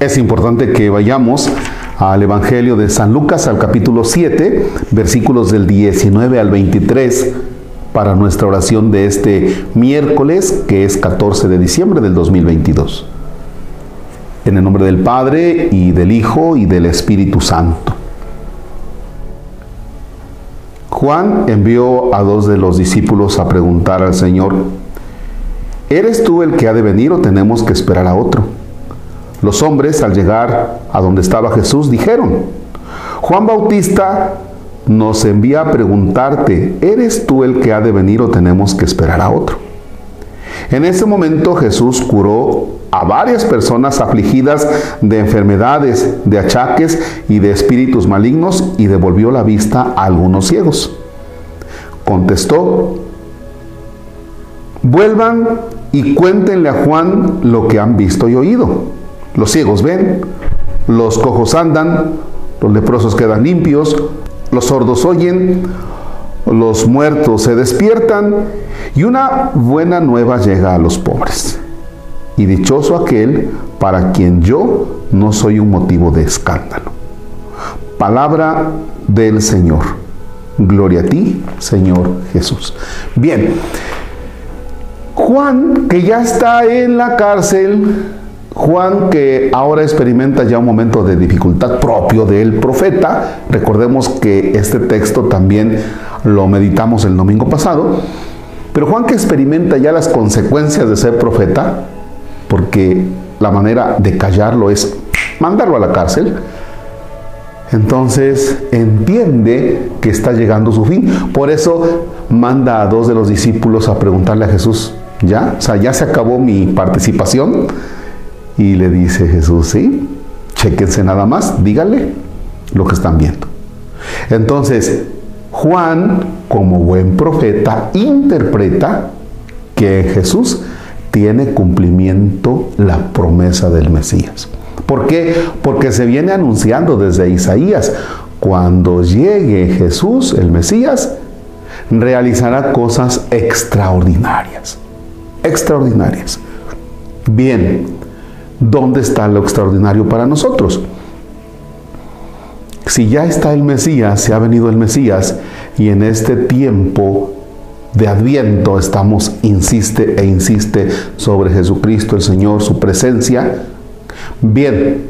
es importante que vayamos al Evangelio de San Lucas, al capítulo 7, versículos del 19 al 23, para nuestra oración de este miércoles, que es 14 de diciembre del 2022. En el nombre del Padre, y del Hijo, y del Espíritu Santo. Juan envió a dos de los discípulos a preguntar al Señor, ¿eres tú el que ha de venir o tenemos que esperar a otro? Los hombres, al llegar a donde estaba Jesús, dijeron, Juan Bautista nos envía a preguntarte, ¿eres tú el que ha de venir o tenemos que esperar a otro? En ese momento Jesús curó a varias personas afligidas de enfermedades, de achaques y de espíritus malignos y devolvió la vista a algunos ciegos. Contestó, vuelvan y cuéntenle a Juan lo que han visto y oído. Los ciegos ven, los cojos andan, los leprosos quedan limpios, los sordos oyen, los muertos se despiertan y una buena nueva llega a los pobres. Y dichoso aquel para quien yo no soy un motivo de escándalo. Palabra del Señor. Gloria a ti, Señor Jesús. Bien, Juan, que ya está en la cárcel, Juan, que ahora experimenta ya un momento de dificultad propio del profeta, recordemos que este texto también lo meditamos el domingo pasado, pero Juan que experimenta ya las consecuencias de ser profeta, porque la manera de callarlo es mandarlo a la cárcel, entonces entiende que está llegando su fin. Por eso manda a dos de los discípulos a preguntarle a Jesús, ¿ya? O sea, ya se acabó mi participación y le dice Jesús, sí, chequense nada más, díganle lo que están viendo. Entonces, Juan, como buen profeta, interpreta que Jesús tiene cumplimiento la promesa del Mesías. ¿Por qué? Porque se viene anunciando desde Isaías, cuando llegue Jesús, el Mesías, realizará cosas extraordinarias. Extraordinarias. Bien, ¿dónde está lo extraordinario para nosotros? Si ya está el Mesías, se ha venido el Mesías, y en este tiempo de Adviento estamos, insiste e insiste sobre Jesucristo el Señor, su presencia, bien,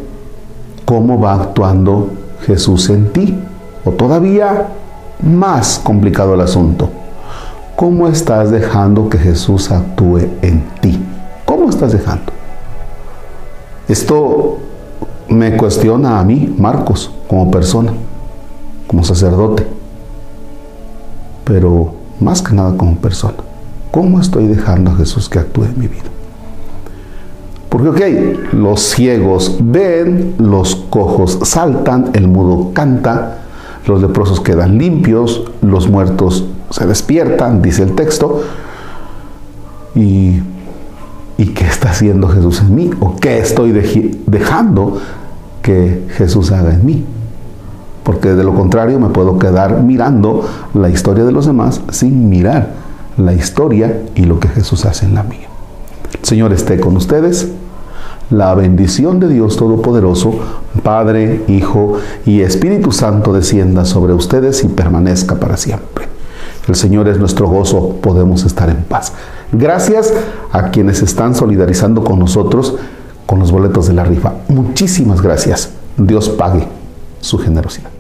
¿cómo va actuando Jesús en ti? O todavía más complicado el asunto. ¿Cómo estás dejando que Jesús actúe en ti? ¿Cómo estás dejando? Esto me cuestiona a mí, Marcos, como persona, como sacerdote, pero más que nada como persona. ¿Cómo estoy dejando a Jesús que actúe en mi vida? Porque, ok, los ciegos ven, los cojos saltan, el mudo canta, los leprosos quedan limpios, los muertos se despiertan, dice el texto, y ¿Y qué está haciendo Jesús en mí? ¿O qué estoy dejando que Jesús haga en mí? Porque de lo contrario me puedo quedar mirando la historia de los demás sin mirar la historia y lo que Jesús hace en la mía. Señor esté con ustedes. La bendición de Dios Todopoderoso, Padre, Hijo y Espíritu Santo descienda sobre ustedes y permanezca para siempre. El Señor es nuestro gozo, podemos estar en paz. Gracias a quienes están solidarizando con nosotros con los boletos de la rifa. Muchísimas gracias. Dios pague su generosidad.